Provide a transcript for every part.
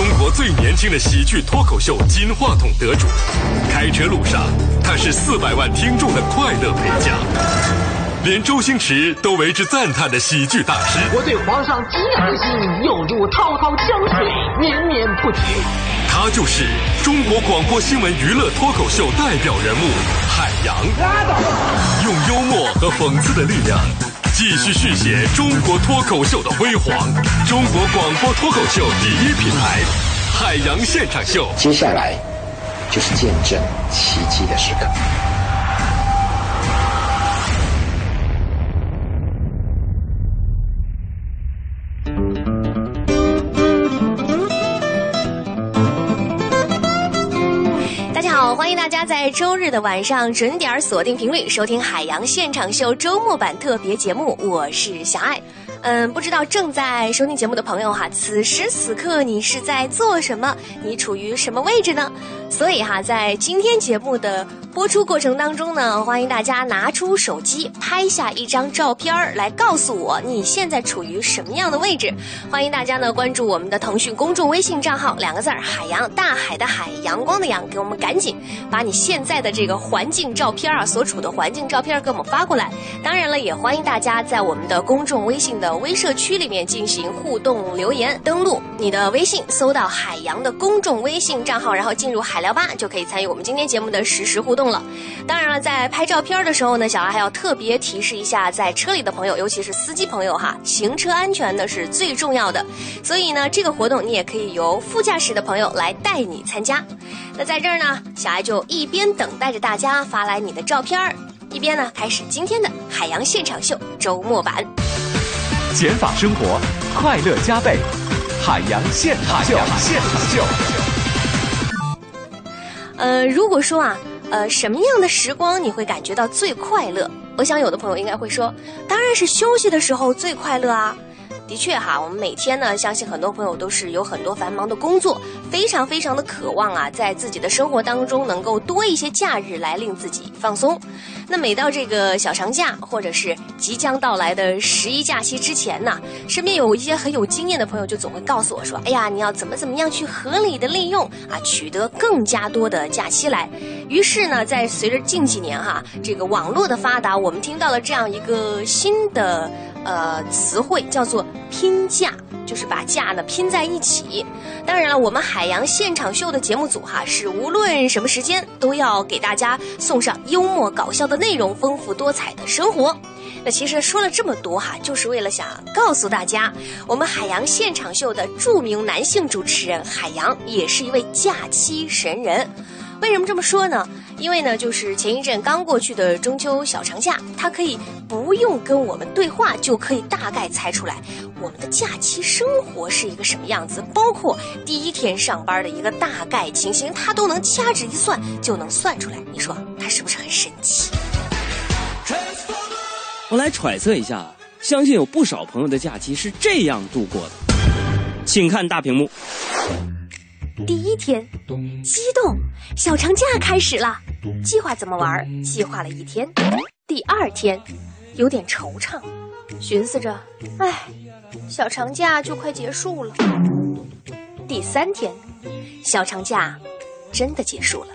中国最年轻的喜剧脱口秀金话筒得主。开车路上，他是四百万听众的快乐陪驾，连周星驰都为之赞叹的喜剧大师。我对皇上极有心，犹如滔滔江水，绵绵不绝。他就是中国广播新闻娱乐脱口秀代表人物海洋，用幽默和讽刺的力量，继续续写中国脱口秀的辉煌。中国广播脱口秀第一品牌，海洋现场秀。接下来就是见证奇迹的时刻。欢迎大家在周日的晚上准点锁定频率收听海洋现场秀周末版特别节目，我是小爱。嗯，不知道正在收听节目的朋友哈，此时此刻你是在做什么？你处于什么位置呢？所以哈，在今天节目的播出过程当中呢，欢迎大家拿出手机拍下一张照片来告诉我你现在处于什么样的位置。欢迎大家呢关注我们的腾讯公众微信账号，两个字儿海洋，大海的海，阳光的阳，给我们赶紧把你现在的这个环境照片啊，所处的环境照片给我们发过来。当然了，也欢迎大家在我们的公众微信的微社区里面进行互动留言。登录你的微信，搜到海洋的公众微信账号，然后进入海聊吧，就可以参与我们今天节目的实时互动了。当然了，在拍照片的时候呢，小艾还要特别提示一下，在车里的朋友，尤其是司机朋友哈，行车安全呢是最重要的。所以呢，这个活动你也可以由副驾驶的朋友来带你参加。那在这儿呢，小艾就一边等待着大家发来你的照片儿，一边呢开始今天的海洋现场秀周末版。减法生活，快乐加倍。海洋现场秀，现场秀。呃，如果说啊，呃，什么样的时光你会感觉到最快乐？我想有的朋友应该会说，当然是休息的时候最快乐啊。的确哈，我们每天呢，相信很多朋友都是有很多繁忙的工作，非常非常的渴望啊，在自己的生活当中能够多一些假日来令自己放松。那每到这个小长假或者是即将到来的十一假期之前呢，身边有一些很有经验的朋友就总会告诉我说：“哎呀，你要怎么怎么样去合理的利用啊，取得更加多的假期来。”于是呢，在随着近几年哈这个网络的发达，我们听到了这样一个新的。呃，词汇叫做拼假，就是把假呢拼在一起。当然了，我们海洋现场秀的节目组哈，是无论什么时间都要给大家送上幽默搞笑的内容，丰富多彩的生活。那其实说了这么多哈，就是为了想告诉大家，我们海洋现场秀的著名男性主持人海洋也是一位假期神人。为什么这么说呢？因为呢，就是前一阵刚过去的中秋小长假，他可以不用跟我们对话，就可以大概猜出来我们的假期生活是一个什么样子，包括第一天上班的一个大概情形，他都能掐指一算就能算出来。你说他是不是很神奇？我来揣测一下，相信有不少朋友的假期是这样度过的，请看大屏幕。第一天，激动，小长假开始了，计划怎么玩？计划了一天。第二天，有点惆怅，寻思着，唉，小长假就快结束了。第三天，小长假真的结束了。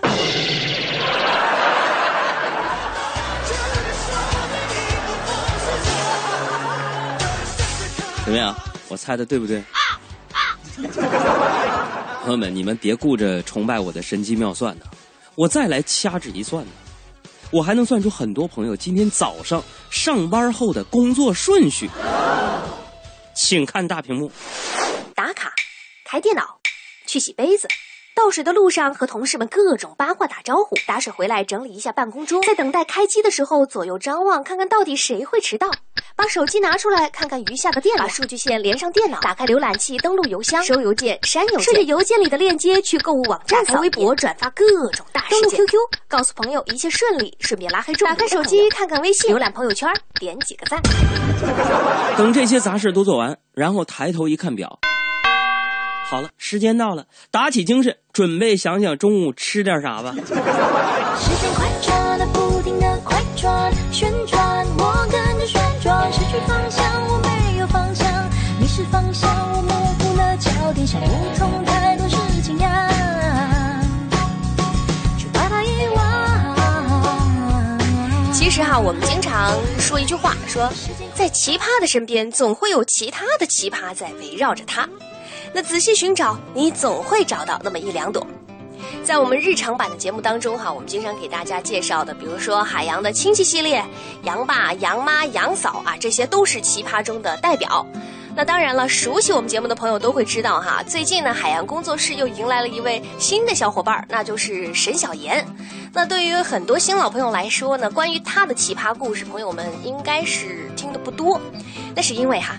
怎么样？我猜的对不对？朋友们，你们别顾着崇拜我的神机妙算呢，我再来掐指一算呢，我还能算出很多朋友今天早上上班后的工作顺序。请看大屏幕，打卡，开电脑，去洗杯子。倒水的路上和同事们各种八卦打招呼，打水回来整理一下办公桌，在等待开机的时候左右张望，看看到底谁会迟到。把手机拿出来看看余下的电脑，把数据线连上电脑，打开浏览器登录邮箱，收邮件删邮件，顺着邮件里的链接去购物网站，打开微博转发各种大事件，登录 QQ 告诉朋友一切顺利，顺便拉黑众。打开手机看看微信，浏览朋友圈，点几个赞。等这些杂事都做完，然后抬头一看表。好了，时间到了，打起精神，准备想想中午吃点啥吧。时间快去方向我没有方向。迷失方向我模糊了脚底想不通太多事情呀。去把它遗忘其实哈我们经常说一句话说在奇葩的身边总会有其他的奇葩在围绕着他。那仔细寻找你总会找到那么一两朵。在我们日常版的节目当中哈，我们经常给大家介绍的，比如说海洋的亲戚系列，杨爸、杨妈、杨嫂啊，这些都是奇葩中的代表。那当然了，熟悉我们节目的朋友都会知道哈，最近呢，海洋工作室又迎来了一位新的小伙伴，那就是沈小妍。那对于很多新老朋友来说呢，关于他的奇葩故事，朋友们应该是听的不多。那是因为哈，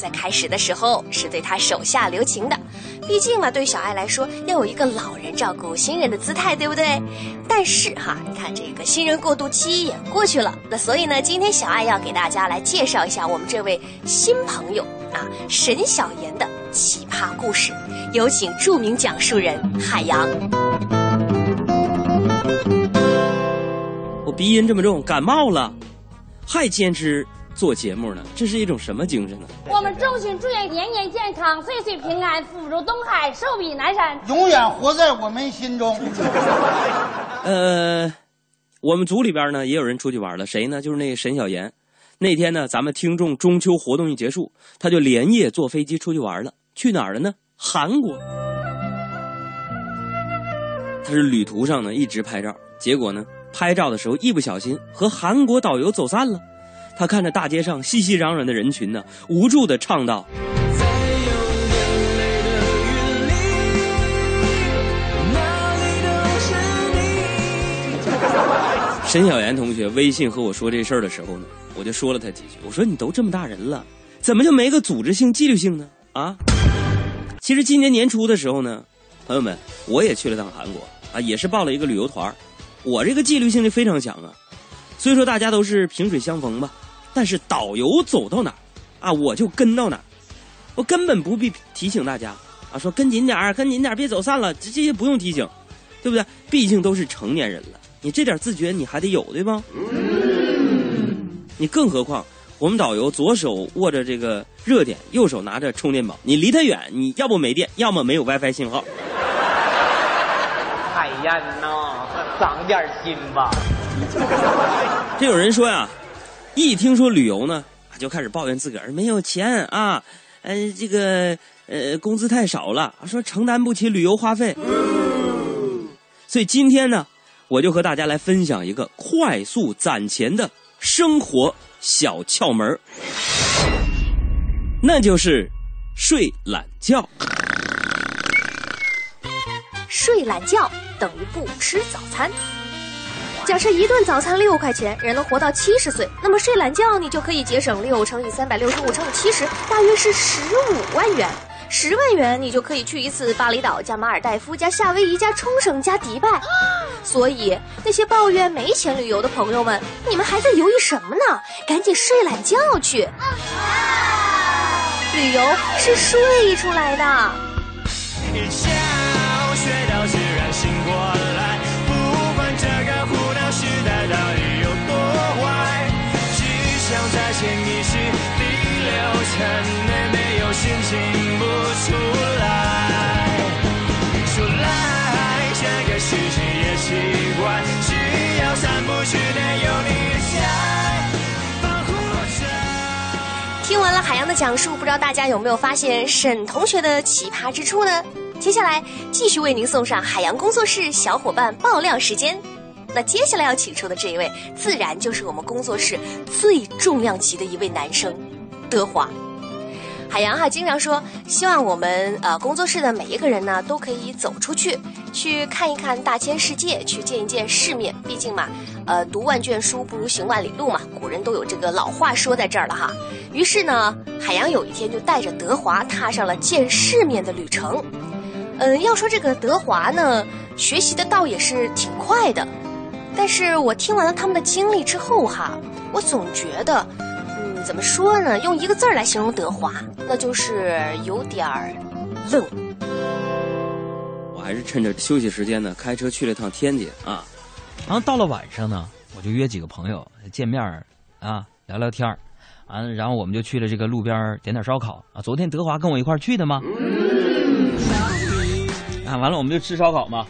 在开始的时候是对他手下留情的，毕竟嘛，对小爱来说要有一个老人照顾新人的姿态，对不对？但是哈，你看这个新人过渡期也过去了，那所以呢，今天小爱要给大家来介绍一下我们这位新朋友啊，沈小妍的奇葩故事。有请著名讲述人海洋。我鼻音这么重，感冒了，还坚持做节目呢，这是一种什么精神呢？我们衷心祝愿年年健康，岁岁平安，福如东海，寿比南山。永远活在我们心中。呃，我们组里边呢也有人出去玩了，谁呢？就是那个沈小妍。那天呢，咱们听众中秋活动一结束，他就连夜坐飞机出去玩了。去哪儿了呢？韩国。他是旅途上呢一直拍照，结果呢拍照的时候一不小心和韩国导游走散了。他看着大街上熙熙攘攘的人群呢，无助的唱道。沈小妍同学微信和我说这事儿的时候呢，我就说了他几句。我说你都这么大人了，怎么就没个组织性、纪律性呢？啊！其实今年年初的时候呢，朋友们，我也去了趟韩国啊，也是报了一个旅游团我这个纪律性就非常强啊。虽说大家都是萍水相逢吧，但是导游走到哪儿啊，我就跟到哪儿，我根本不必提醒大家啊，说跟紧点儿，跟紧点儿，别走散了，这这些不用提醒，对不对？毕竟都是成年人了。你这点自觉你还得有对吧？你更何况我们导游左手握着这个热点，右手拿着充电宝，你离他远，你要不没电，要么没有 WiFi 信号。海燕呐，长点心吧。这有人说呀，一听说旅游呢，就开始抱怨自个儿没有钱啊，呃，这个呃工资太少了，说承担不起旅游花费。所以今天呢。我就和大家来分享一个快速攒钱的生活小窍门那就是睡懒觉。睡懒觉等于不吃早餐。假设一顿早餐六块钱，人能活到七十岁，那么睡懒觉你就可以节省六乘以三百六十五乘以七十，大约是十五万元。十万元，你就可以去一次巴厘岛加马尔代夫加夏威夷加冲绳加迪拜。所以那些抱怨没钱旅游的朋友们，你们还在犹豫什么呢？赶紧睡懒觉去！旅游是睡出来的。看妹妹有心情不出来，出来这个世界也奇怪，需要散步去得有你在听完了海洋的讲述，不知道大家有没有发现沈同学的奇葩之处呢？接下来继续为您送上海洋工作室小伙伴爆料时间。那接下来要请出的这一位，自然就是我们工作室最重量级的一位男生，德华。海洋哈经常说，希望我们呃工作室的每一个人呢，都可以走出去，去看一看大千世界，去见一见世面。毕竟嘛，呃，读万卷书不如行万里路嘛，古人都有这个老话说在这儿了哈。于是呢，海洋有一天就带着德华踏上了见世面的旅程。嗯，要说这个德华呢，学习的倒也是挺快的，但是我听完了他们的经历之后哈，我总觉得。怎么说呢？用一个字儿来形容德华，那就是有点儿愣。我还是趁着休息时间呢，开车去了趟天津啊。然后到了晚上呢，我就约几个朋友见面啊，聊聊天儿。完，然后我们就去了这个路边点点烧烤啊。昨天德华跟我一块儿去的吗？啊，完了我们就吃烧烤嘛。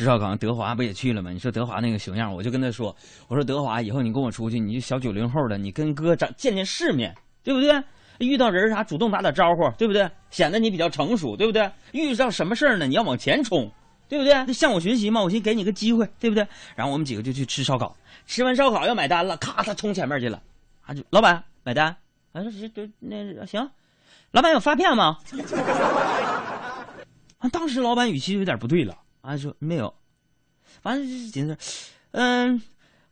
吃烧烤，德华不也去了吗？你说德华那个熊样，我就跟他说，我说德华，以后你跟我出去，你就小九零后的，你跟哥长见见世面，对不对？遇到人啥主动打打招呼，对不对？显得你比较成熟，对不对？遇到什么事儿呢，你要往前冲，对不对？向我学习嘛，我先给你个机会，对不对？然后我们几个就去吃烧烤，吃完烧烤要买单了，咔，他冲前面去了，啊，就老板买单，啊，说行，那行，老板有发票吗？啊，当时老板语气就有点不对了，啊，说没有，完了寻思，嗯。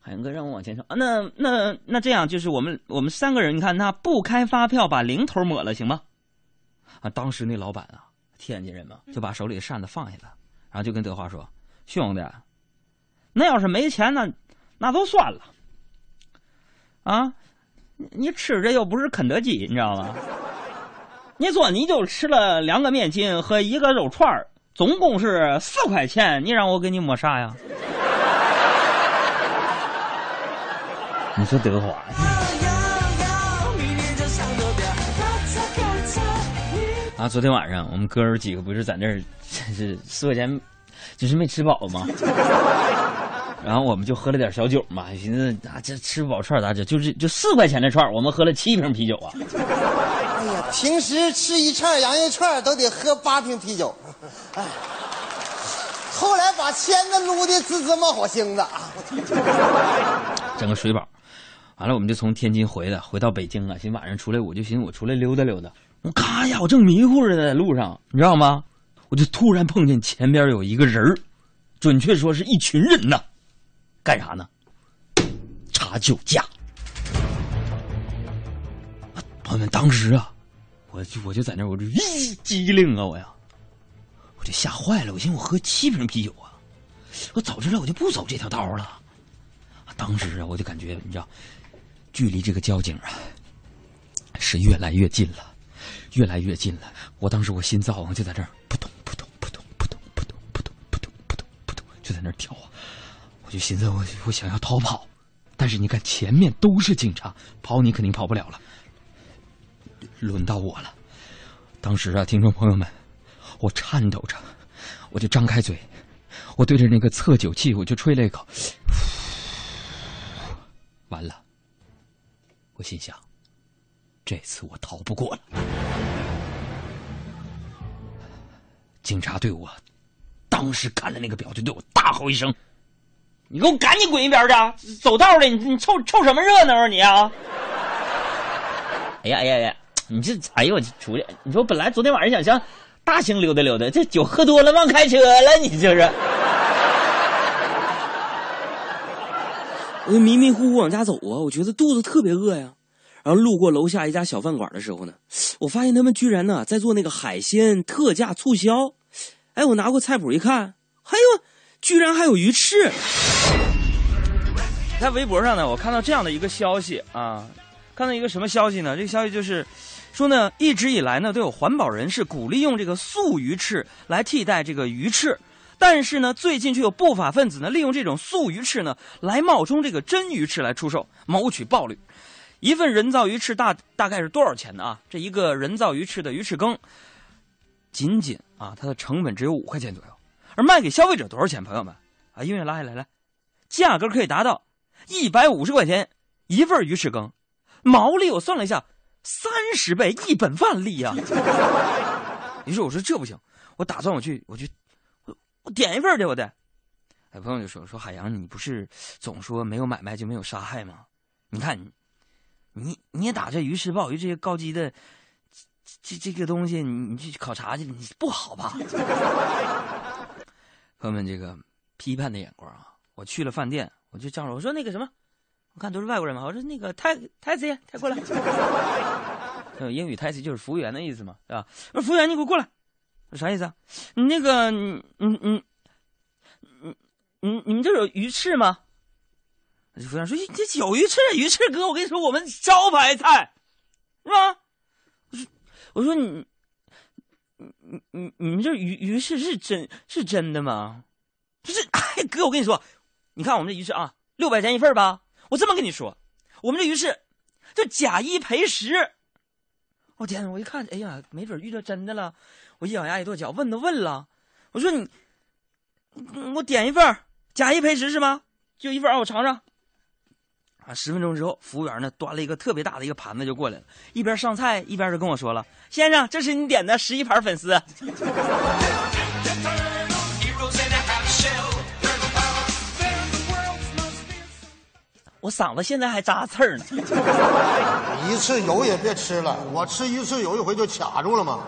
海洋哥让我往前说！那那那这样就是我们我们三个人，你看那不开发票把零头抹了行吗？啊！当时那老板啊，天津人嘛，就把手里的扇子放下了，然后就跟德华说：“兄弟，那要是没钱，那那都算了。啊，你吃这又不是肯德基，你知道吗？你说你就吃了两个面筋和一个肉串总共是四块钱，你让我给你抹啥呀？” 你说德华？啊，昨天晚上我们哥儿几个不是在那儿，是四块钱，就是没吃饱吗？然后我们就喝了点小酒嘛，寻思啊，这吃不饱串咋整？就是就四块钱的串，我们喝了七瓶啤酒啊！平时吃一串羊肉串都得喝八瓶啤酒，哎，后来把签子撸的滋滋冒火星子！整个水饱。完了，我们就从天津回来，回到北京了。寻晚上出来，我就寻思我出来溜达溜达。我咔呀，我正迷糊着呢，在路上，你知道吗？我就突然碰见前边有一个人准确说是一群人呐，干啥呢？查酒驾。朋友们，当时啊，我就我就在那我就一机灵啊，我呀，我就吓坏了。我寻思我喝七瓶啤酒啊，我早知道我就不走这条道了。当时啊，我就感觉你知道。距离这个交警啊，是越来越近了，越来越近了。我当时我心脏就在这儿扑通扑通扑通扑通扑通扑通扑通扑通扑通，就在那跳啊。我就寻思我我想要逃跑，但是你看前面都是警察，跑你肯定跑不了了。轮到我了，当时啊，听众朋友们，我颤抖着，我就张开嘴，我对着那个测酒器，我就吹了一口，完了。我心想，这次我逃不过了。警察对我当时看了那个表，就对我大吼一声：“你给我赶紧滚一边去！走道的，你你凑凑什么热闹啊你啊！”哎呀哎呀呀！你这哎呦我出去！你说本来昨天晚上想想大兴溜达溜达，这酒喝多了忘开车了，你这是。我就迷迷糊糊往家走啊，我觉得肚子特别饿呀。然后路过楼下一家小饭馆的时候呢，我发现他们居然呢在做那个海鲜特价促销。哎，我拿过菜谱一看，哎呦，居然还有鱼翅！在微博上呢，我看到这样的一个消息啊，看到一个什么消息呢？这个消息就是说呢，一直以来呢都有环保人士鼓励用这个素鱼翅来替代这个鱼翅。但是呢，最近却有不法分子呢，利用这种素鱼翅呢，来冒充这个真鱼翅来出售，谋取暴利。一份人造鱼翅大大概是多少钱呢？啊，这一个人造鱼翅的鱼翅羹，仅仅啊，它的成本只有五块钱左右，而卖给消费者多少钱？朋友们，啊，音乐拉下来，来，价格可以达到一百五十块钱一份鱼翅羹，毛利我算了一下，三十倍，一本万利呀。于是我说这不行，我打算我去，我去。我点一份去，我得。哎，朋友就说说海洋，你不是总说没有买卖就没有杀害吗？你看你，你你也打这鱼吃鲍鱼这些高级的这这个东西，你你去考察去，你不好吧？朋友们，这个批判的眼光啊！我去了饭店，我就叫着我说那个什么，我看都是外国人嘛，我说那个泰泰斯，泰过来。英语泰斯就是服务员的意思嘛，对吧？我说服务员，你给我过来。啥意思啊？你那个，你你你你你你们这有鱼翅吗？服务员说：“这有鱼翅，鱼翅哥，我跟你说，我们招牌菜，是吧？”我说：“我说你，你你你们这鱼鱼翅是真是真的吗？就是哎，哥，我跟你说，你看我们这鱼翅啊，六百钱一份吧。我这么跟你说，我们这鱼翅就假一赔十。我天，我一看，哎呀，没准遇到真的了。”我一咬牙一跺脚，问都问了，我说你，我点一份假一赔十是吗？就一份啊，我尝尝。啊，十分钟之后，服务员呢端了一个特别大的一个盘子就过来了，一边上菜一边就跟我说了：“先生，这是你点的十一盘粉丝。”我嗓子现在还扎刺儿呢。一次油也别吃了，我吃一次有一回就卡住了嘛。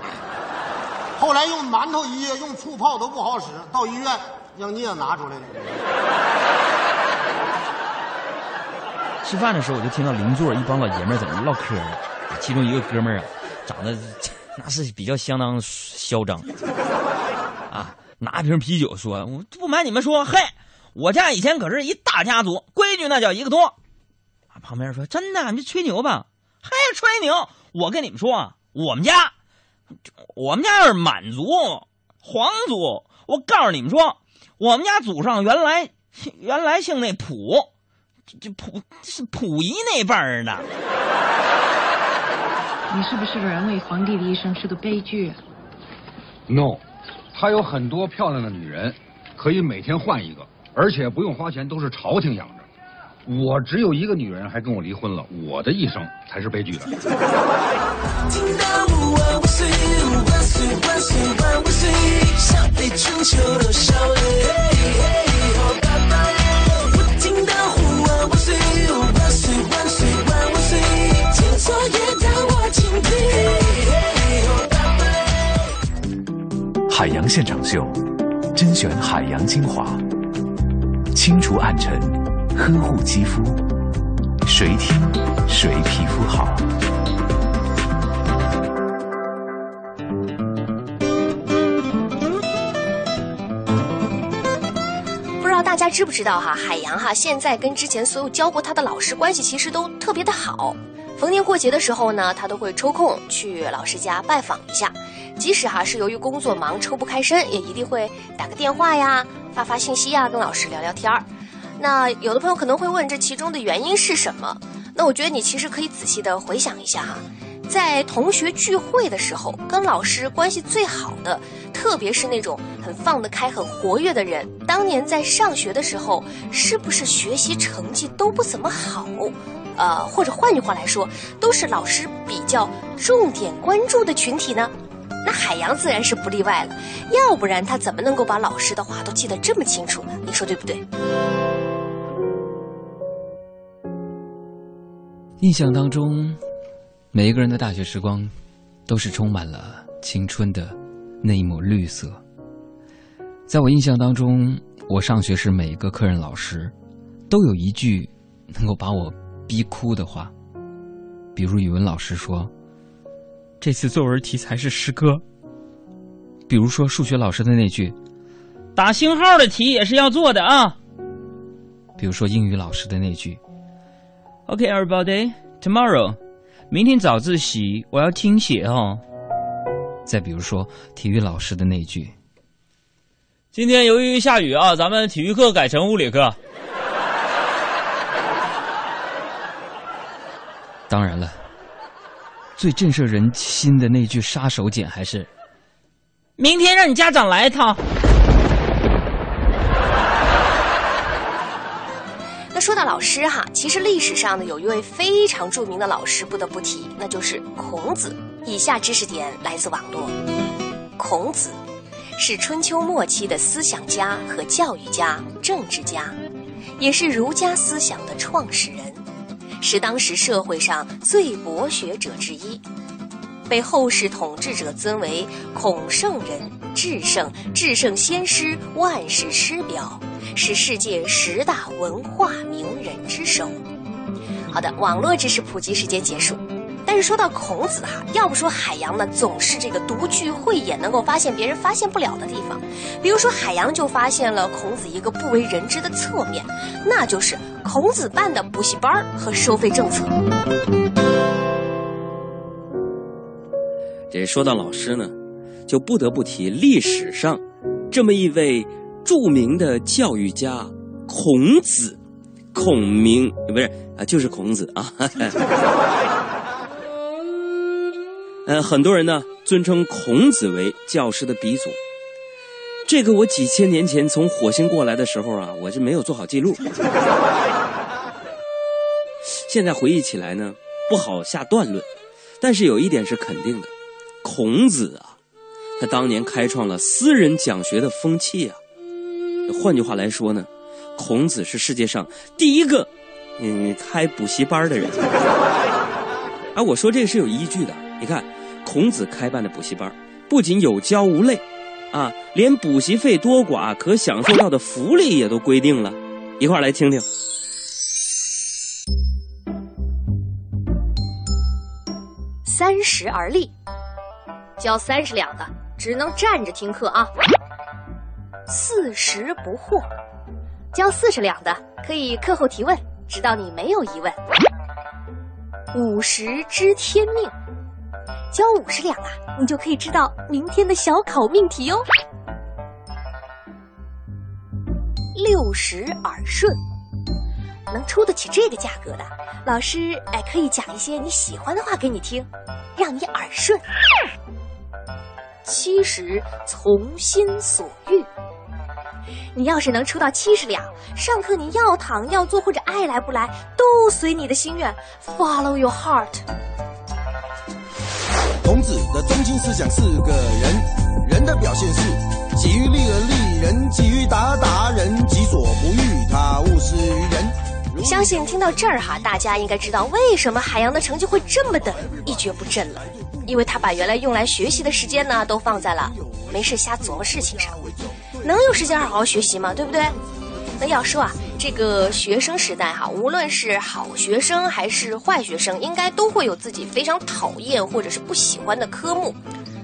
后来用馒头噎，用醋泡都不好使，到医院让镊子拿出来了。吃饭的时候，我就听到邻座一帮老爷们儿在那唠嗑呢。其中一个哥们儿啊，长得 那是比较相当嚣张啊，拿瓶啤酒说：“我不瞒你们说，嘿，我家以前可是一大家族，规矩那叫一个多。”啊，旁边说：“真的，你这吹牛吧？还，吹牛！我跟你们说啊，我们家，我们家是满族、皇族。我告诉你们说，我们家祖上原来原来姓那溥。”这溥是溥仪那辈儿的。你是不是个人为皇帝的一生是个悲剧？No，他有很多漂亮的女人，可以每天换一个，而且不用花钱，都是朝廷养着。我只有一个女人，还跟我离婚了，我的一生才是悲剧的。海洋现场秀，甄选海洋精华，清除暗沉，呵护肌肤，谁听谁皮肤好。不知道大家知不知道哈，海洋哈现在跟之前所有教过他的老师关系其实都特别的好。逢年过节的时候呢，他都会抽空去老师家拜访一下。即使哈是由于工作忙抽不开身，也一定会打个电话呀，发发信息呀，跟老师聊聊天儿。那有的朋友可能会问，这其中的原因是什么？那我觉得你其实可以仔细的回想一下哈，在同学聚会的时候，跟老师关系最好的，特别是那种很放得开、很活跃的人，当年在上学的时候，是不是学习成绩都不怎么好？呃，或者换句话来说，都是老师比较重点关注的群体呢？那海洋自然是不例外了，要不然他怎么能够把老师的话都记得这么清楚呢？你说对不对？印象当中，每一个人的大学时光，都是充满了青春的那一抹绿色。在我印象当中，我上学时每一个科任老师，都有一句能够把我逼哭的话，比如语文老师说。这次作文题材是诗歌，比如说数学老师的那句“打星号的题也是要做的啊”，比如说英语老师的那句 “OK everybody tomorrow”，明天早自习我要听写哦。再比如说体育老师的那句“今天由于下雨啊，咱们体育课改成物理课”。当然了。最震慑人心的那句杀手锏还是：“明天让你家长来一趟。”那说到老师哈，其实历史上呢有一位非常著名的老师不得不提，那就是孔子。以下知识点来自网络：孔子是春秋末期的思想家和教育家、政治家，也是儒家思想的创始人。是当时社会上最博学者之一，被后世统治者尊为孔圣人、至圣、至圣先师、万世师表，是世界十大文化名人之首。好的，网络知识普及时间结束。但是说到孔子哈，要不说海洋呢，总是这个独具慧眼，能够发现别人发现不了的地方。比如说海洋就发现了孔子一个不为人知的侧面，那就是孔子办的补习班和收费政策。这说到老师呢，就不得不提历史上这么一位著名的教育家孔子，孔明不是啊，就是孔子啊。呃，很多人呢尊称孔子为教师的鼻祖。这个我几千年前从火星过来的时候啊，我是没有做好记录。现在回忆起来呢，不好下断论，但是有一点是肯定的：孔子啊，他当年开创了私人讲学的风气啊。换句话来说呢，孔子是世界上第一个嗯开补习班的人。啊，我说这个是有依据的。你看，孔子开办的补习班，不仅有教无类，啊，连补习费多寡可享受到的福利也都规定了。一块儿来听听。三十而立，交三十两的只能站着听课啊。四十不惑，交四十两的可以课后提问，直到你没有疑问。五十知天命，交五十两啊，你就可以知道明天的小考命题哦。六十耳顺，能出得起这个价格的，老师哎可以讲一些你喜欢的话给你听，让你耳顺。七十从心所欲，你要是能出到七十两，上课你要躺要坐或者爱来不来都随你的心愿，Follow your heart。孔子的中心思想是个人，人的表现是己欲立而立人，己欲达达人，己所不欲，他勿施于人。相信听到这儿哈，大家应该知道为什么海洋的成绩会这么的一蹶不振了，因为他把原来用来学习的时间呢，都放在了没事瞎琢磨事情上，能有时间好好学习吗？对不对？那要说啊，这个学生时代哈，无论是好学生还是坏学生，应该都会有自己非常讨厌或者是不喜欢的科目，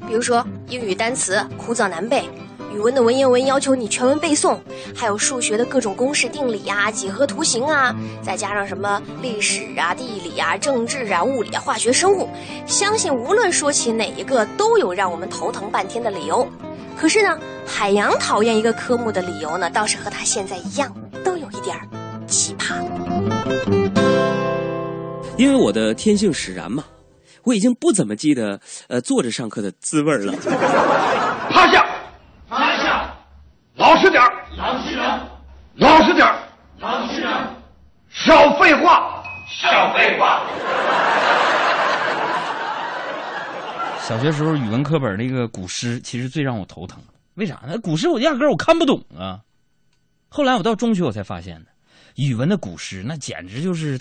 比如说英语单词枯燥难背。语文的文言文要求你全文背诵，还有数学的各种公式定理啊、几何图形啊，再加上什么历史啊、地理啊、政治啊、物理啊、化学、生物，相信无论说起哪一个，都有让我们头疼半天的理由。可是呢，海洋讨厌一个科目的理由呢，倒是和他现在一样，点儿奇葩。因为我的天性使然嘛，我已经不怎么记得呃坐着上课的滋味儿了。趴下，趴下，老实点儿老实人，老实点儿老实人，少废话，少废话。小学时候语文课本那个古诗，其实最让我头疼。为啥呢？古诗我压根儿我看不懂啊。后来我到中学我才发现的，语文的古诗那简直就是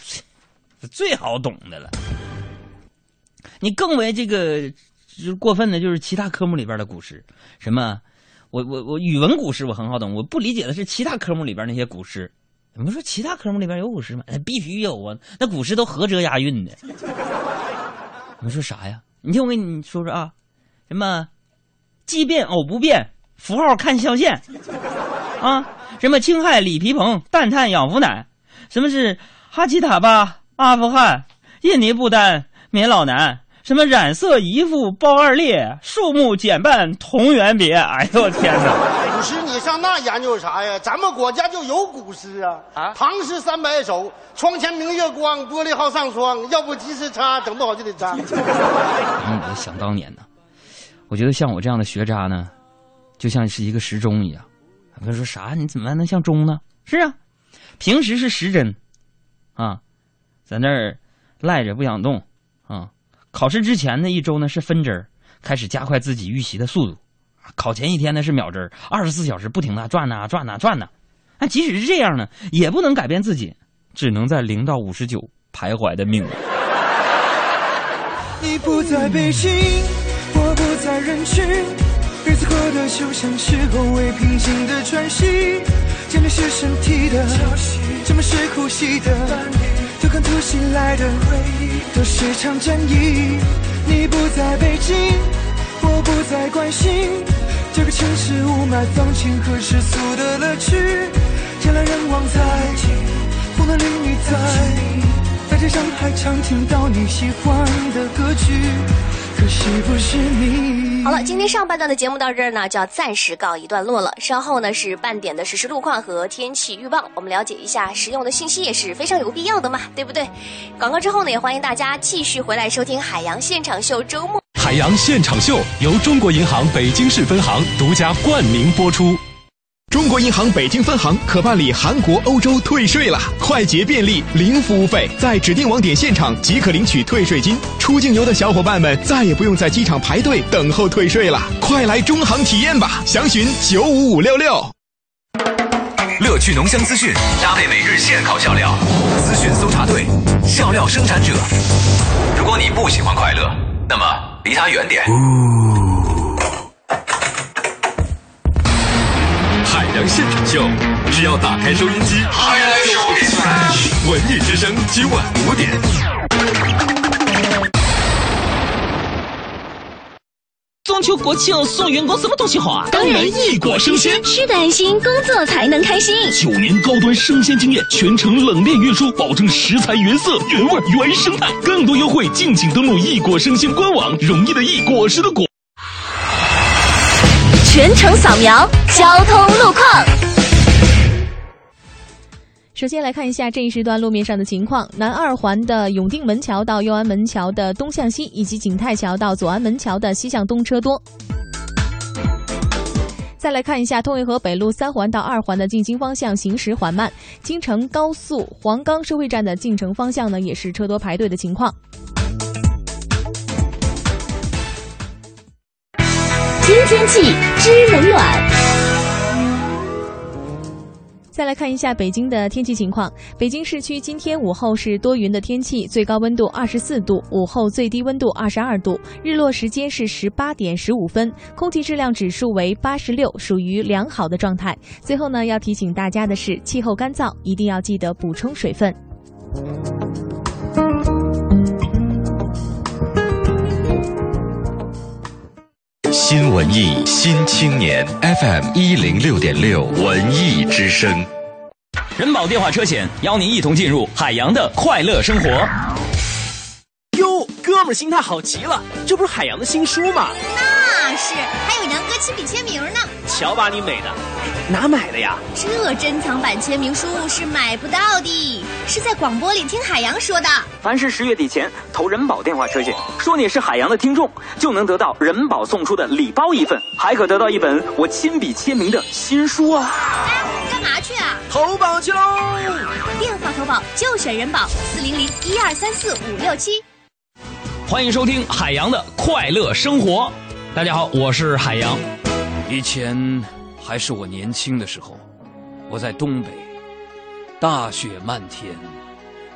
最好懂的了。你更为这个就过分的，就是其他科目里边的古诗，什么我我我语文古诗我很好懂，我不理解的是其他科目里边那些古诗。你们说其他科目里边有古诗吗？哎，必须有啊！那古诗都合辙押韵的。你们说啥呀？你听我跟你说说啊，什么奇变偶不变，符号看象限啊，什么青海李皮蓬，蛋炭养肤奶，什么是哈奇塔巴阿富汗，印尼不丹棉老男，什么染色一副包二裂，树木减半同源别。哎呦我天哪！古诗你上那研究啥呀？咱们国家就有古诗啊！啊，唐诗三百首，窗前明月光，玻璃好上霜，要不及时擦，整不好就得脏。嗯，想当年呢，我觉得像我这样的学渣呢，就像是一个时钟一样。他说啥？你怎么还能像钟呢？是啊，平时是时针，啊，在那儿赖着不想动啊。考试之前的一周呢是分针，开始加快自己预习的速度。考前一天呢是秒针儿，二十四小时不停的转呐转呐转呐。那即使是这样呢，也不能改变自己，只能在零到五十九徘徊的命运。你不在北京，我不在人群，日子过得就像是后未平静的喘息。见面是身体的，沉默是呼吸的，突看突袭来的回忆都是场战役。你不在北京，我不再关心这个城市雾霾、放晴和世俗的乐趣。人来人往在，风的淋雨在，在街上还常听到你喜欢的歌曲，可惜不是你。好了，今天上半段的节目到这儿呢，就要暂时告一段落了。稍后呢是半点的实时路况和天气预报，我们了解一下实用的信息也是非常有必要的嘛，对不对？广告之后呢，也欢迎大家继续回来收听《海洋现场秀》周末。海洋现场秀由中国银行北京市分行独家冠名播出。中国银行北京分行可办理韩国、欧洲退税了！快捷便利，零服务费，在指定网点现场即可领取退税金。出境游的小伙伴们再也不用在机场排队等候退税了，快来中行体验吧！详询九五五六六。乐趣浓香资讯，搭配每日现烤笑料，资讯搜查队，笑料生产者。如果你不喜欢快乐，那么离它远点。海洋现场秀，只要打开收音机，文艺之声今晚五点。中秋国庆送员工什么东西好啊？当然一果生鲜，吃的安心，工作才能开心。九年高端生鲜经验，全程冷链运输，保证食材原色、原味、原生态。更多优惠，敬请登录一果生鲜官网。容易的易，果实的果。全程扫描交通路况。首先来看一下这一时段路面上的情况：南二环的永定门桥到右安门桥的东向西，以及景泰桥到左安门桥的西向东车多。再来看一下通渭河北路三环到二环的进京方向行驶缓慢，京承高速黄冈收费站的进城方向呢也是车多排队的情况。听天气知冷暖。再来看一下北京的天气情况。北京市区今天午后是多云的天气，最高温度二十四度，午后最低温度二十二度，日落时间是十八点十五分，空气质量指数为八十六，属于良好的状态。最后呢，要提醒大家的是，气候干燥，一定要记得补充水分。新文艺新青年 FM 一零六点六文艺之声，人保电话车险邀您一同进入海洋的快乐生活。哟，哥们儿心态好极了，这不是海洋的新书吗？那是，还有杨哥亲笔签名呢。瞧把你美的，哪买的呀？这珍藏版签名书是买不到的，是在广播里听海洋说的。凡是十月底前投人保电话车险，说你是海洋的听众，就能得到人保送出的礼包一份，还可得到一本我亲笔签名的新书啊！哎，干嘛去啊？投保去喽！电话投保就选人保，四零零一二三四五六七。欢迎收听海洋的快乐生活。大家好，我是海洋。以前还是我年轻的时候，我在东北，大雪漫天，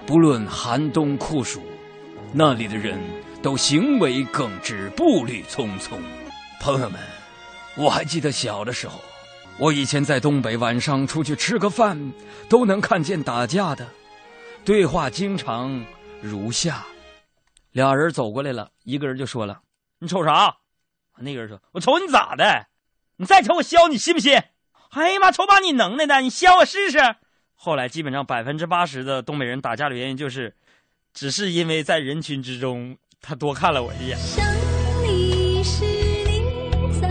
不论寒冬酷暑，那里的人都行为耿直，步履匆匆。朋友们，我还记得小的时候，我以前在东北晚上出去吃个饭，都能看见打架的，对话经常如下。俩人走过来了，一个人就说了：“你瞅啥？”那个人说：“我瞅你咋的？你再瞅我削你信不信？”哎呀妈，瞅把你能耐的，你削我试试。后来基本上百分之八十的东北人打架的原因就是，只是因为在人群之中他多看了我一眼。想你时你在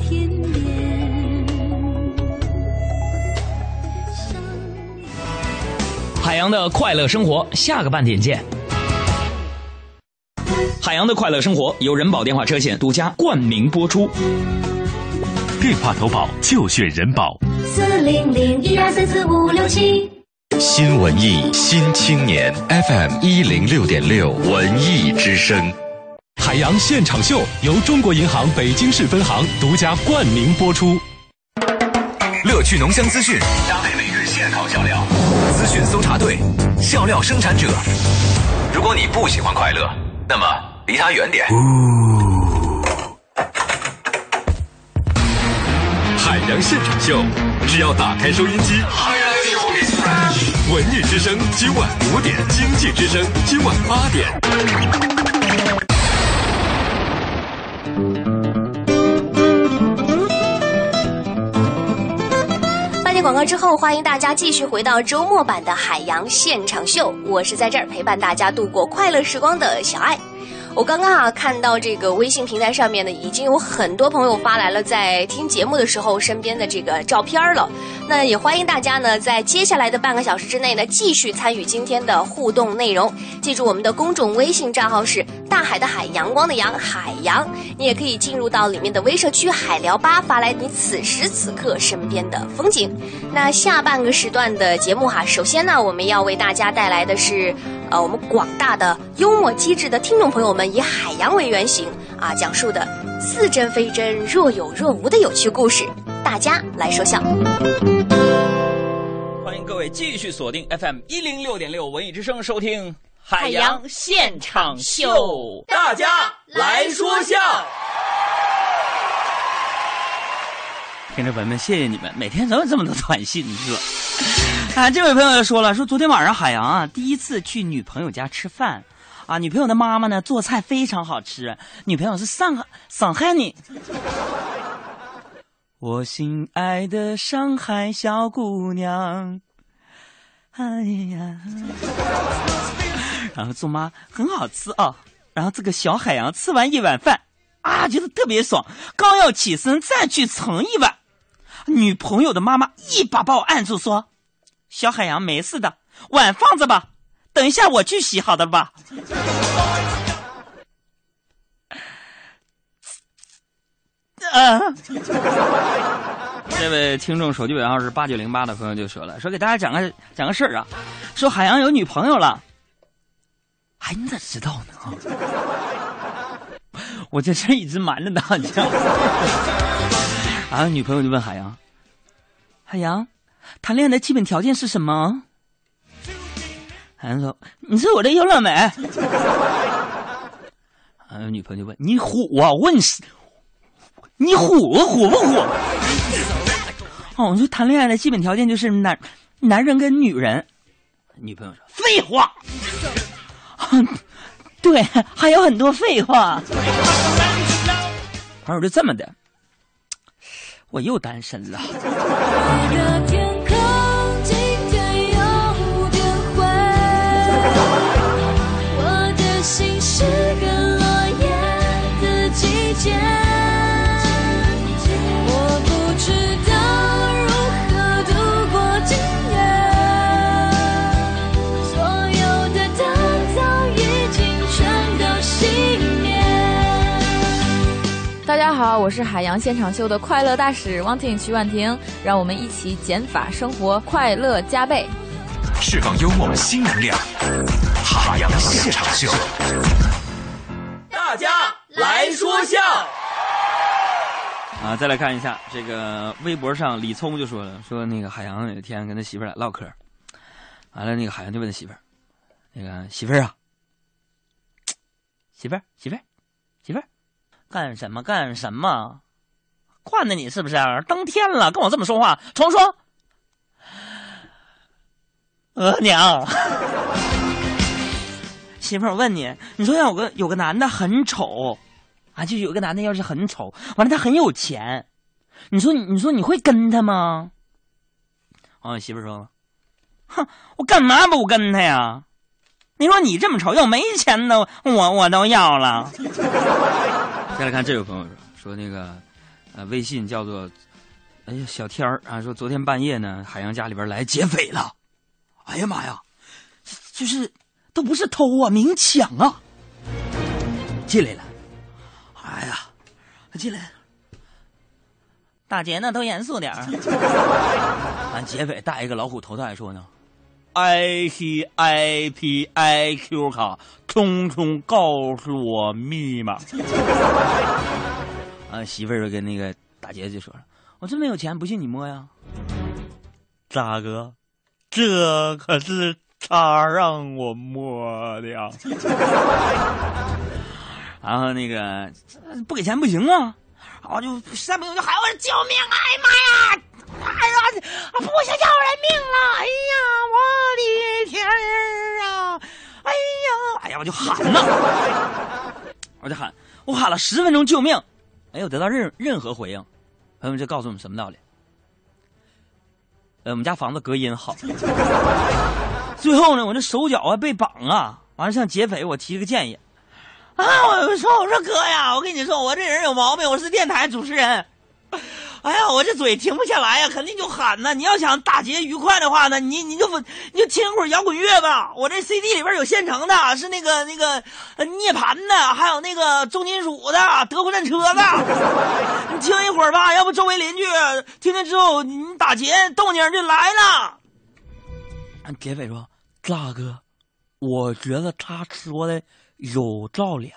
天边，海洋的快乐生活，下个半点见。海洋的快乐生活由人保电话车险独家冠名播出。电话投保就选人保。四零零一二三四五六七。新文艺新青年 FM 一零六点六文艺之声，海洋现场秀由中国银行北京市分行独家冠名播出。乐趣浓香资讯，搭配每日现烤笑料，资讯搜查队，笑料生产者。如果你不喜欢快乐，那么离它远点。海现场秀，只要打开收音机，文艺之声今晚五点，经济之声今晚八点。半点广告之后，欢迎大家继续回到周末版的海洋现场秀。我是在这儿陪伴大家度过快乐时光的小爱。我刚刚啊看到这个微信平台上面呢，已经有很多朋友发来了在听节目的时候身边的这个照片了。那也欢迎大家呢，在接下来的半个小时之内呢，继续参与今天的互动内容。记住我们的公众微信账号是大海的海，阳光的阳，海洋。你也可以进入到里面的微社区海聊吧，发来你此时此刻身边的风景。那下半个时段的节目哈，首先呢，我们要为大家带来的是。呃，我们广大的幽默机智的听众朋友们，以海洋为原型啊，讲述的似真非真、若有若无的有趣故事，大家来说笑。欢迎各位继续锁定 FM 一零六点六文艺之声，收听海洋现场秀，大家来说笑。听众朋友们，谢谢你们，每天总有这么多短信，是吧？啊，这位朋友说了，说昨天晚上海洋啊第一次去女朋友家吃饭，啊，女朋友的妈妈呢做菜非常好吃，女朋友是上海上海人。我心爱的上海小姑娘，哎呀，然后做妈很好吃啊，然后这个小海洋吃完一碗饭，啊，觉得特别爽，刚要起身再去盛一碗，女朋友的妈妈一把把我按住说。小海洋没事的，碗放着吧，等一下我去洗，好的吧？啊！这位听众手机尾号是八九零八的朋友就说了，说给大家讲个讲个事儿啊，说海洋有女朋友了。哎，你咋知道呢？啊我这事一直瞒着大家。啊，女朋友就问海洋，海洋。谈恋爱的基本条件是什么？海洋说：“你是我的优乐美。”还有女朋友就问：“你虎啊？问是，你虎虎不虎？”哦，我说谈恋爱的基本条件就是男男人跟女人。女朋友说：“废话。”对，还有很多废话。朋友就这么的，我又单身了。我是海洋现场秀的快乐大使汪婷曲婉婷，让我们一起减法生活，快乐加倍，释放幽默新能量。海洋现场秀，大家来说笑。啊，再来看一下这个微博上，李聪就说了，说那个海洋有一天跟他媳妇儿俩唠嗑，完了那个海洋就问他媳妇儿，那个媳妇儿啊，媳妇儿媳妇儿媳妇儿。干什么干什么？惯着你是不是？登天了，跟我这么说话，重说。额娘，媳妇儿，我问你，你说要有个有个男的很丑，啊，就有个男的要是很丑，完了他很有钱，你说你说你会跟他吗？啊，媳妇儿说，哼，我干嘛不跟他呀？你说你这么丑，要没钱呢，我我都要了。再来看这位朋友说说那个，呃，微信叫做，哎呀小天儿啊，说昨天半夜呢，海洋家里边来劫匪了，哎呀妈呀，就是都不是偷啊，明抢啊，进来了，哎呀，进来，大姐呢都严肃点儿，俺 劫匪戴一个老虎头戴说呢。I P I P I Q 卡，匆匆告诉我密码。啊，媳妇儿跟那个大姐就说了：“我这么有钱，不信你摸呀。”大哥，这可是他让我摸的呀。然后那个不给钱不行啊，然后就实在不行就喊我救命！哎呀妈呀！哎呀，不想要人命了！哎呀，我的天儿啊！哎呀，哎呀，我就喊呐，我就喊，我喊了十分钟救命，没有得到任任何回应。朋友们，这告诉我们什么道理？呃，我们家房子隔音好。最后呢，我这手脚啊被绑啊，完了向劫匪我提个建议。啊！我说我说哥呀，我跟你说，我这人有毛病，我是电台主持人。哎呀，我这嘴停不下来呀，肯定就喊呐。你要想打劫愉快的话呢，你你就你就听会儿摇滚乐吧。我这 CD 里边有现成的，是那个那个涅槃的，还有那个重金属的，德国战车的。你听一会儿吧，要不周围邻居听见之后，你打劫动静就来了。劫匪说：“大哥，我觉得他说的有道理，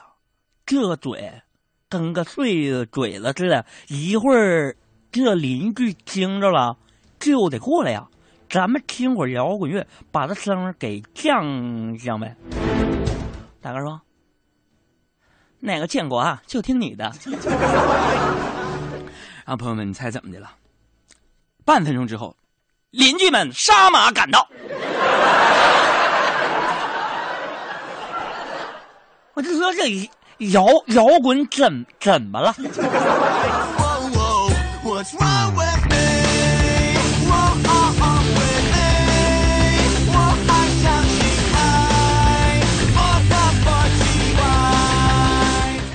这嘴跟个碎嘴子似的，一会儿。”这邻居听着了，就得过来呀。咱们听会儿摇滚乐，把这声给降降呗。大哥说：“哪个建国啊？就听你的。”啊朋友们，你猜怎么的了？半分钟之后，邻居们杀马赶到。我就说这摇摇滚怎怎么了？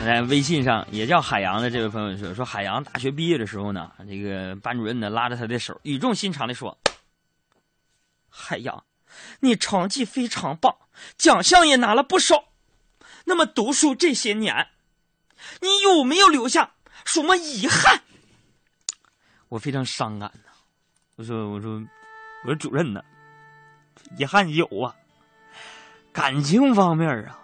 在微信上也叫海洋的这位朋友说：“说海洋大学毕业的时候呢，这个班主任呢拉着他的手，语重心长的说：‘海洋，你成绩非常棒，奖项也拿了不少。那么读书这些年，你有没有留下什么遗憾？’”我非常伤感呐，我说我说我说主任呢，遗憾有啊，感情方面啊，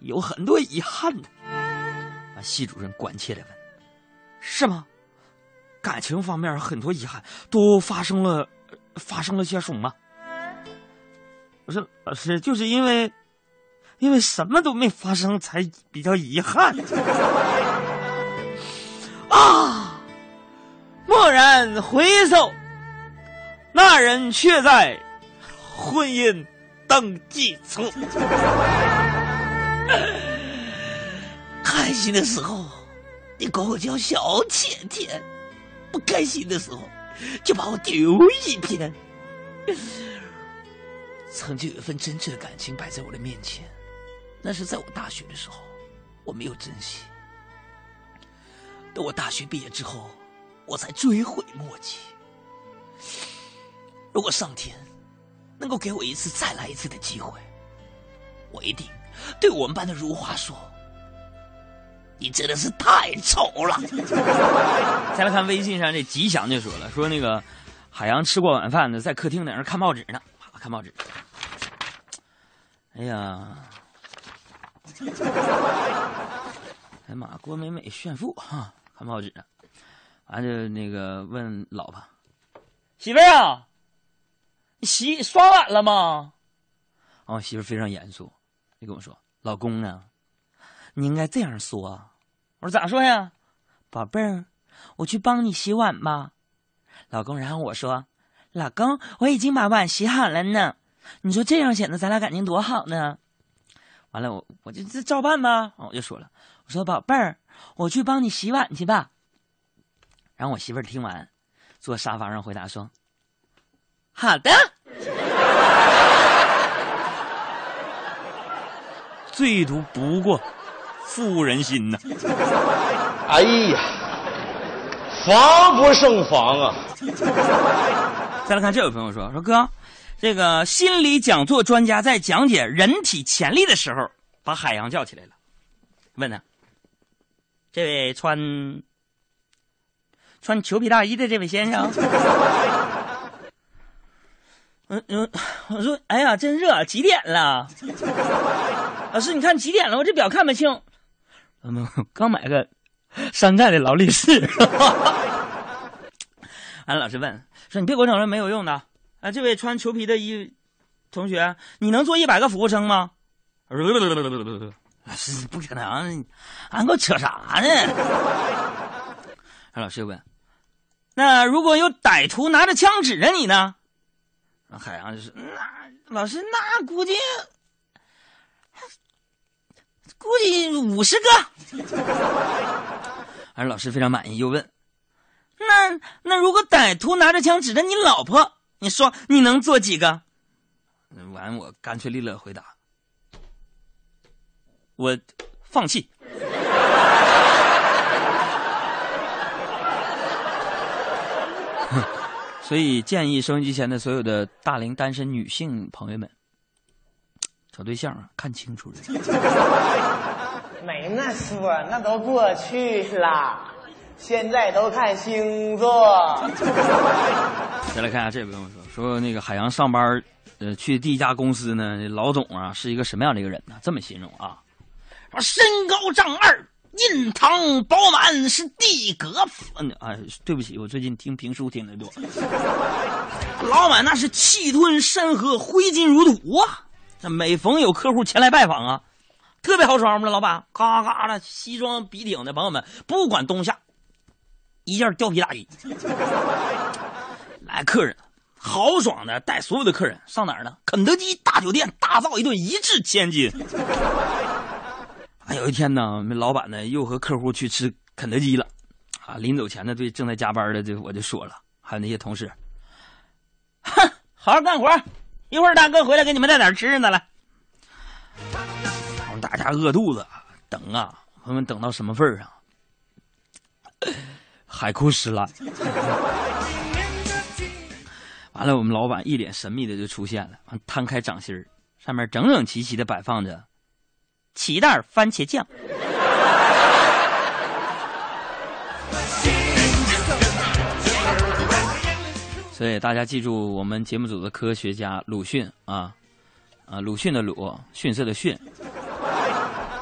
有很多遗憾的。啊，系主任关切的问：“是吗？感情方面很多遗憾，都发生了，发生了些什么？”我说老师，就是因为，因为什么都没发生，才比较遗憾。啊！蓦然回首，那人却在婚姻登记处。开心的时候，你管我叫小甜甜；不开心的时候，就把我丢一边。曾经有一份真挚的感情摆在我的面前，那是在我大学的时候，我没有珍惜。等我大学毕业之后。我才追悔莫及。如果上天能够给我一次再来一次的机会，我一定对我们班的如花说：“你真的是太丑了。”再来看微信上这吉祥就说了：“说那个海洋吃过晚饭呢，在客厅在那看报纸呢，看报纸。哎呀，哎呀妈，郭美美炫富哈，看报纸呢。”完就那个问老婆：“媳妇儿啊，你洗刷碗了吗？”哦，媳妇非常严肃，就跟我说：“老公啊，你应该这样说。”我说：“咋说呀？”宝贝儿，我去帮你洗碗吧。老公，然后我说：“老公，我已经把碗洗好了呢。”你说这样显得咱俩感情多好呢？完了，我我就这照办吧。我就说了：“我说宝贝儿，我去帮你洗碗去吧。”然后我媳妇儿听完，坐沙发上回答说：“好的。”最毒不过妇人心呐！哎呀，防不胜防啊！再来看这位朋友说：“说哥，这个心理讲座专家在讲解人体潜力的时候，把海洋叫起来了，问他：这位穿……”穿裘皮大衣的这位先生，嗯嗯，我说，哎呀，真热，几点了？老师，你看几点了？我这表看不清。嗯，刚买个山寨的劳力士。俺老师问说：“你别给我整这没有用的。”啊，这位穿裘皮的衣同学，你能做一百个俯卧撑吗？不可能，俺给我扯啥呢？俺 老师问。那如果有歹徒拿着枪指着你呢？海洋就说：“那老师，那估计估计五十个。”而老师非常满意，又问：“那那如果歹徒拿着枪指着你老婆，你说你能做几个？”完，我干脆利落回答：“我放弃。所以建议收音机前的所有的大龄单身女性朋友们，找对象啊，看清楚了。没那说，那都过去啦，现在都看星座。再来看一下这位朋友说，说那个海洋上班，呃，去第一家公司呢，老总啊是一个什么样的一个人呢？这么形容啊，说身高丈二，印堂饱满，是地格。嗯啊，对不起，我最近听评书听的多。老板那是气吞山河，挥金如土啊！这每逢有客户前来拜访啊，特别豪爽吗？老板，嘎嘎的西装笔挺的朋友们，不管冬夏，一件貂皮大衣。来客人，豪爽的带所有的客人上哪儿呢？肯德基大酒店大造一顿一掷千金。啊，有一天呢，我们老板呢又和客户去吃肯德基了，啊，临走前呢对正在加班的就我就说了，还有那些同事，哼，好好干活，一会儿大哥回来给你们带点吃的来。我们大家饿肚子，等啊，我们等到什么份儿上？海枯石烂。完了，我们老板一脸神秘的就出现了，摊开掌心儿，上面整整齐齐的摆放着七袋番茄酱。所以大家记住我们节目组的科学家鲁迅啊，啊，鲁迅的鲁，逊色的逊，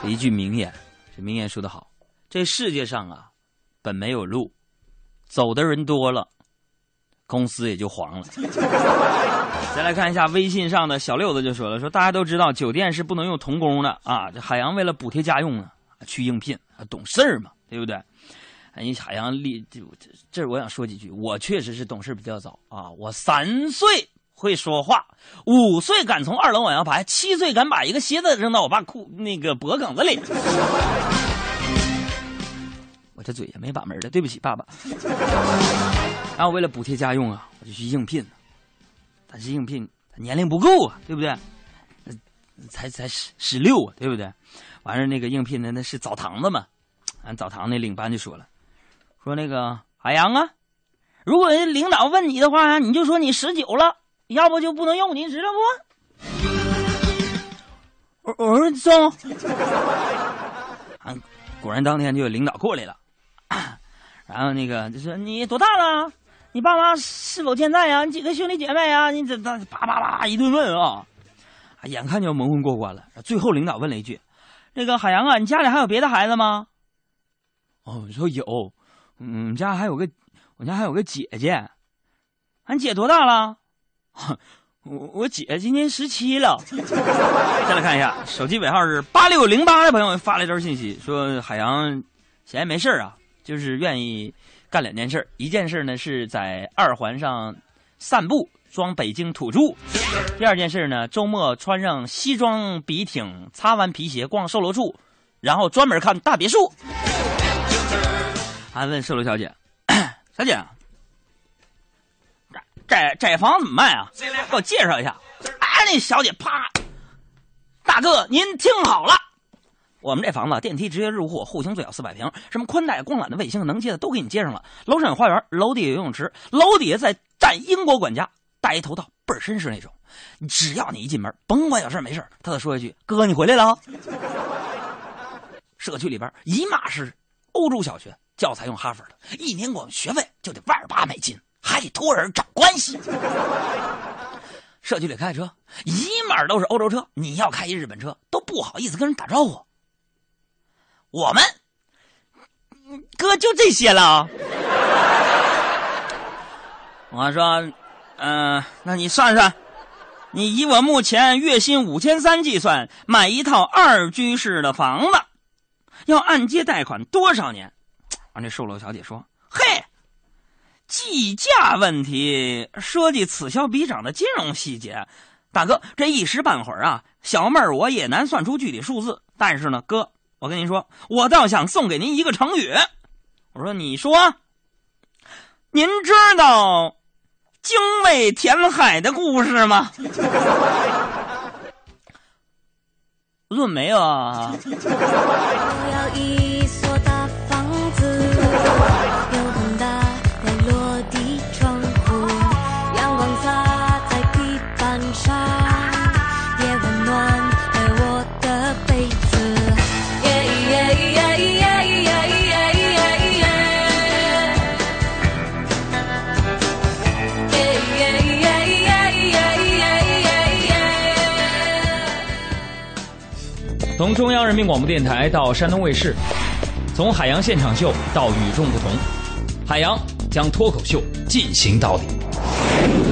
一句名言，这名言说得好，这世界上啊，本没有路，走的人多了。公司也就黄了。再来看一下微信上的小六子就说了：“说大家都知道酒店是不能用童工的啊，这海洋为了补贴家用呢，去应聘，懂事儿嘛，对不对？哎，海洋立这这这，我想说几句，我确实是懂事比较早啊，我三岁会说话，五岁敢从二楼往下爬，七岁敢把一个蝎子扔到我爸裤那个脖梗子里。”我这嘴也没把门的，对不起，爸爸。然后为了补贴家用啊，我就去应聘。他是应聘年龄不够啊，对不对？才才十十六啊，对不对？完事那个应聘的那是澡堂子嘛，俺澡堂那领班就说了，说那个海洋啊，如果领导问你的话，你就说你十九了，要不就不能用你，知道不？我我说中。俺 果然当天就有领导过来了。然后那个就说你多大了？你爸妈是否健在呀？你几个兄弟姐妹呀？你这这叭叭叭一顿问啊，眼看就要蒙混过关了。最后领导问了一句：“那个海洋啊，你家里还有别的孩子吗？”哦，说有，嗯，家还有个，我家还有个姐姐。俺姐多大了？我我姐今年十七了。再来看一下，手机尾号是八六零八的朋友发了一条信息，说海洋闲没事啊。就是愿意干两件事一件事呢是在二环上散步，装北京土著；第二件事呢，周末穿上西装笔挺，擦完皮鞋逛售楼处，然后专门看大别墅。还问售楼小姐：“ 小姐，这这房怎么卖啊？给我介绍一下。”哎，那小姐啪，大哥您听好了。我们这房子电梯直接入户，户型最小四百平，什么宽带、光缆的、卫星能接的都给你接上了。楼上有花园，楼底有游泳池，楼底下再站英国管家，戴一头套，倍儿绅士那种。只要你一进门，甭管有事没事他再说一句：“哥，你回来了。” 社区里边一码是欧洲小学，教材用哈佛的，一年光学费就得万八美金，还得托人找关系。社区里开车一码都是欧洲车，你要开一日本车都不好意思跟人打招呼。我们哥就这些了！我说，嗯，那你算算，你以我目前月薪五千三计算，买一套二居室的房子，要按揭贷款多少年？完，这售楼小姐说：“嘿，计价问题涉及此消彼长的金融细节，大哥，这一时半会儿啊，小妹儿我也难算出具体数字。但是呢，哥。”我跟您说，我倒想送给您一个成语。我说，你说，您知道精卫填海的故事吗？我怎么没有啊？一所大房子，从中央人民广播电台到山东卫视，从海洋现场秀到与众不同，海洋将脱口秀进行到底。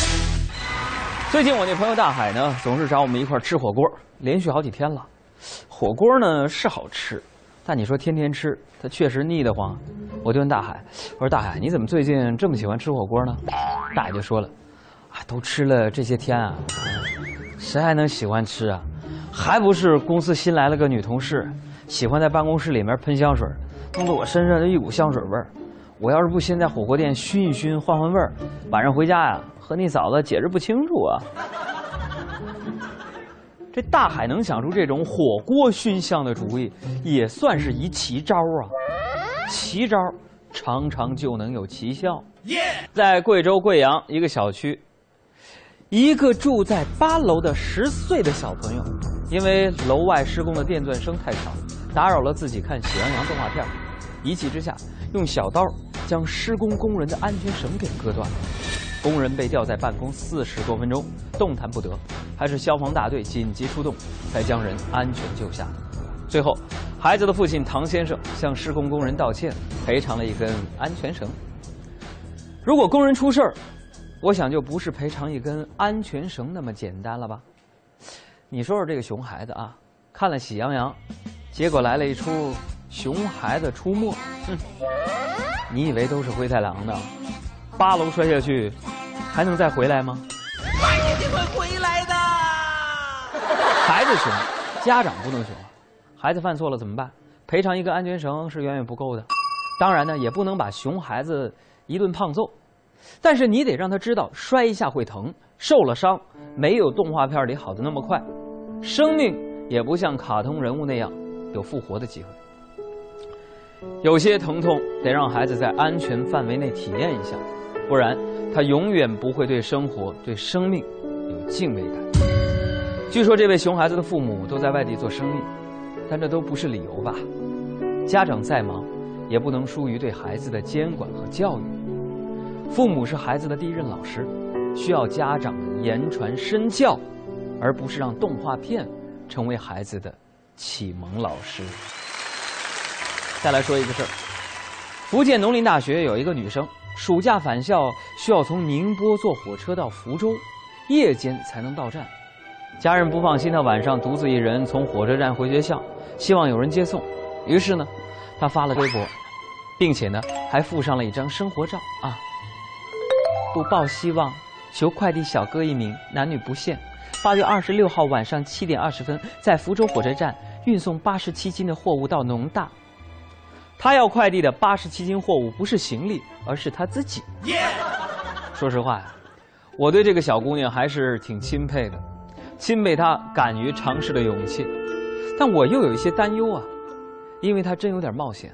最近我那朋友大海呢，总是找我们一块吃火锅，连续好几天了。火锅呢是好吃，但你说天天吃，它确实腻得慌。我就问大海，我说大海，你怎么最近这么喜欢吃火锅呢？大海就说了，啊，都吃了这些天啊，谁还能喜欢吃啊？还不是公司新来了个女同事，喜欢在办公室里面喷香水，弄得我身上就一股香水味儿。我要是不先在火锅店熏一熏，换换味儿，晚上回家呀，和你嫂子解释不清楚啊。这大海能想出这种火锅熏香的主意，也算是一奇招啊！奇招常常就能有奇效。在贵州贵阳一个小区，一个住在八楼的十岁的小朋友，因为楼外施工的电钻声太吵，打扰了自己看《喜羊羊》动画片，一气之下用小刀将施工工人的安全绳给割断了。工人被吊在半空四十多分钟，动弹不得，还是消防大队紧急出动，才将人安全救下。最后，孩子的父亲唐先生向施工工人道歉，赔偿了一根安全绳。如果工人出事儿，我想就不是赔偿一根安全绳那么简单了吧？你说说这个熊孩子啊，看了《喜羊羊》，结果来了一出熊孩子出没，哼！你以为都是灰太狼呢？八楼摔下去，还能再回来吗？我一定会回来的。孩子熊，家长不能熊啊！孩子犯错了怎么办？赔偿一根安全绳是远远不够的。当然呢，也不能把熊孩子一顿胖揍，但是你得让他知道摔一下会疼，受了伤没有动画片里好的那么快，生命也不像卡通人物那样有复活的机会。有些疼痛得让孩子在安全范围内体验一下，不然他永远不会对生活、对生命有敬畏感。据说这位熊孩子的父母都在外地做生意，但这都不是理由吧？家长再忙，也不能疏于对孩子的监管和教育。父母是孩子的第一任老师，需要家长言传身教，而不是让动画片成为孩子的启蒙老师。再来说一个事儿，福建农林大学有一个女生，暑假返校需要从宁波坐火车到福州，夜间才能到站。家人不放心他晚上独自一人从火车站回学校，希望有人接送。于是呢，他发了微博，并且呢还附上了一张生活照啊。不抱希望，求快递小哥一名，男女不限。八月二十六号晚上七点二十分，在福州火车站运送八十七斤的货物到农大。他要快递的八十七斤货物不是行李，而是他自己。说实话呀，我对这个小姑娘还是挺钦佩的，钦佩她敢于尝试的勇气。但我又有一些担忧啊，因为她真有点冒险。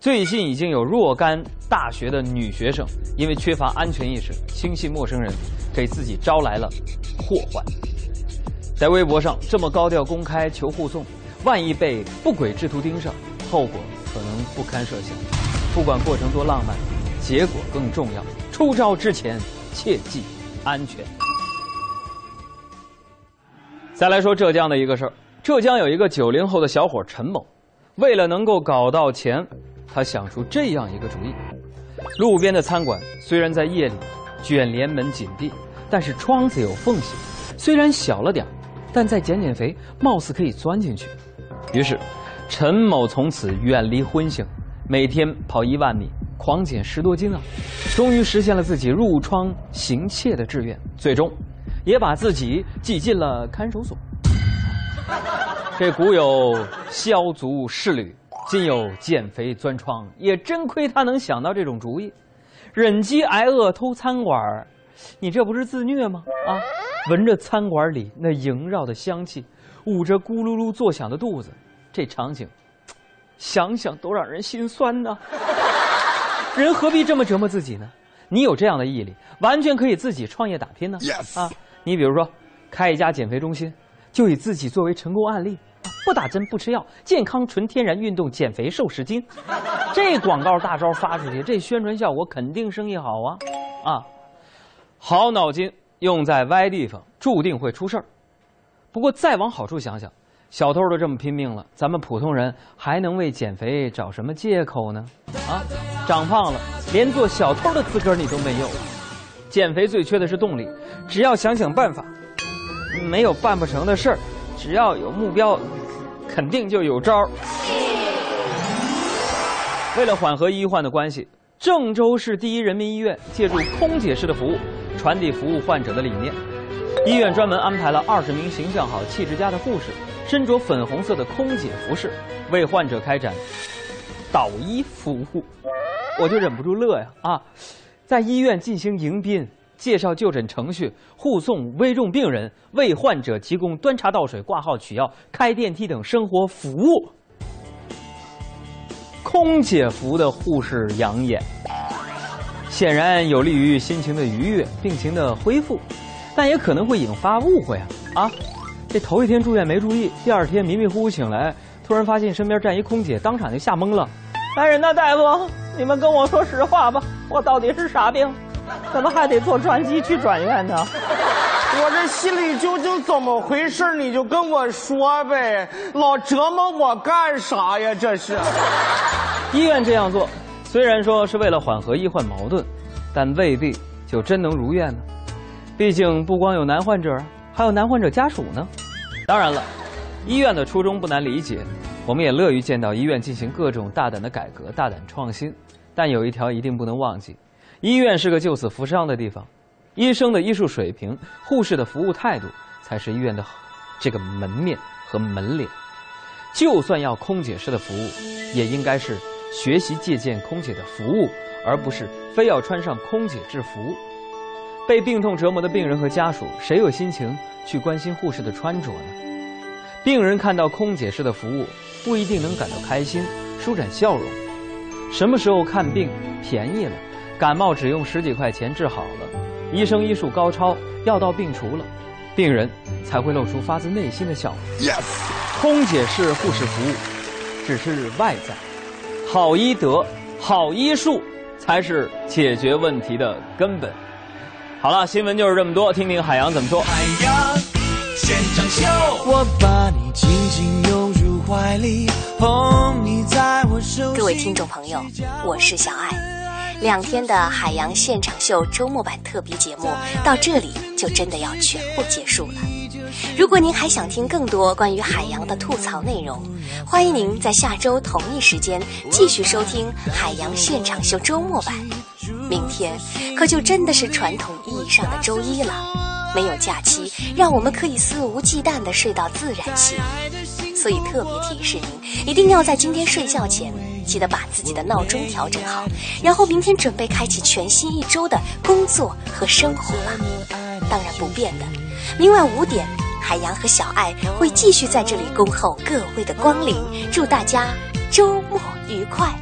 最近已经有若干大学的女学生因为缺乏安全意识，轻信陌生人，给自己招来了祸患。在微博上这么高调公开求护送，万一被不轨之徒盯上，后果可能不堪设想。不管过程多浪漫，结果更重要。出招之前切记安全。再来说浙江的一个事儿，浙江有一个九零后的小伙陈某，为了能够搞到钱，他想出这样一个主意：路边的餐馆虽然在夜里卷帘门紧闭，但是窗子有缝隙，虽然小了点，但再减减肥，貌似可以钻进去。于是，陈某从此远离荤腥，每天跑一万米，狂减十多斤啊，终于实现了自己入窗行窃的志愿，最终，也把自己挤进了看守所。这古有削足适履，今有减肥钻窗，也真亏他能想到这种主意。忍饥挨饿偷餐馆你这不是自虐吗？啊，闻着餐馆里那萦绕的香气，捂着咕噜噜作响的肚子，这场景，想想都让人心酸呐。人何必这么折磨自己呢？你有这样的毅力，完全可以自己创业打拼呢。啊，你比如说，开一家减肥中心，就以自己作为成功案例，啊不打针不吃药，健康纯天然运动减肥瘦十斤。这广告大招发出去，这宣传效果肯定生意好啊！啊，好脑筋用在歪地方，注定会出事儿。不过再往好处想想，小偷都这么拼命了，咱们普通人还能为减肥找什么借口呢？啊，长胖了，连做小偷的资格你都没有。减肥最缺的是动力，只要想想办法，没有办不成的事儿，只要有目标，肯定就有招儿。为了缓和医患的关系，郑州市第一人民医院借助空姐式的服务，传递服务患者的理念。医院专门安排了二十名形象好、气质佳的护士，身着粉红色的空姐服饰，为患者开展导医服务。我就忍不住乐呀啊！在医院进行迎宾、介绍就诊程序、护送危重病人、为患者提供端茶倒水、挂号取药、开电梯等生活服务。空姐服的护士养眼，显然有利于心情的愉悦、病情的恢复，但也可能会引发误会啊！啊，这头一天住院没注意，第二天迷迷糊糊醒来，突然发现身边站一空姐，当场就吓懵了。来人呐，大夫，你们跟我说实话吧，我到底是啥病？怎么还得坐专机去转院呢？我这心里究竟怎么回事？你就跟我说呗，老折磨我干啥呀？这是。医院这样做，虽然说是为了缓和医患矛盾，但未必就真能如愿呢。毕竟不光有男患者，还有男患者家属呢。当然了，医院的初衷不难理解，我们也乐于见到医院进行各种大胆的改革、大胆创新。但有一条一定不能忘记：医院是个救死扶伤的地方，医生的医术水平、护士的服务态度，才是医院的这个门面和门脸。就算要空姐式的服务，也应该是学习借鉴空姐的服务，而不是非要穿上空姐制服。被病痛折磨的病人和家属，谁有心情去关心护士的穿着呢？病人看到空姐式的服务，不一定能感到开心、舒展笑容。什么时候看病便宜了，感冒只用十几块钱治好了，医生医术高超，药到病除了，病人才会露出发自内心的笑容。Yes，空姐式护士服务只是外在，好医德、好医术才是解决问题的根本。好了，新闻就是这么多，听听海洋怎么说。海洋现场秀，我把你紧紧拥入怀里，捧你在我手各位听众朋友，我是小爱。两天的海洋现场秀周末版特别节目到这里就真的要全部结束了。如果您还想听更多关于海洋的吐槽内容，欢迎您在下周同一时间继续收听海洋现场秀周末版。明天可就真的是传统意义上的周一了，没有假期，让我们可以肆无忌惮地睡到自然醒。所以特别提示您，一定要在今天睡觉前记得把自己的闹钟调整好，然后明天准备开启全新一周的工作和生活吧。当然不变的，明晚五点，海洋和小爱会继续在这里恭候各位的光临，祝大家周末愉快。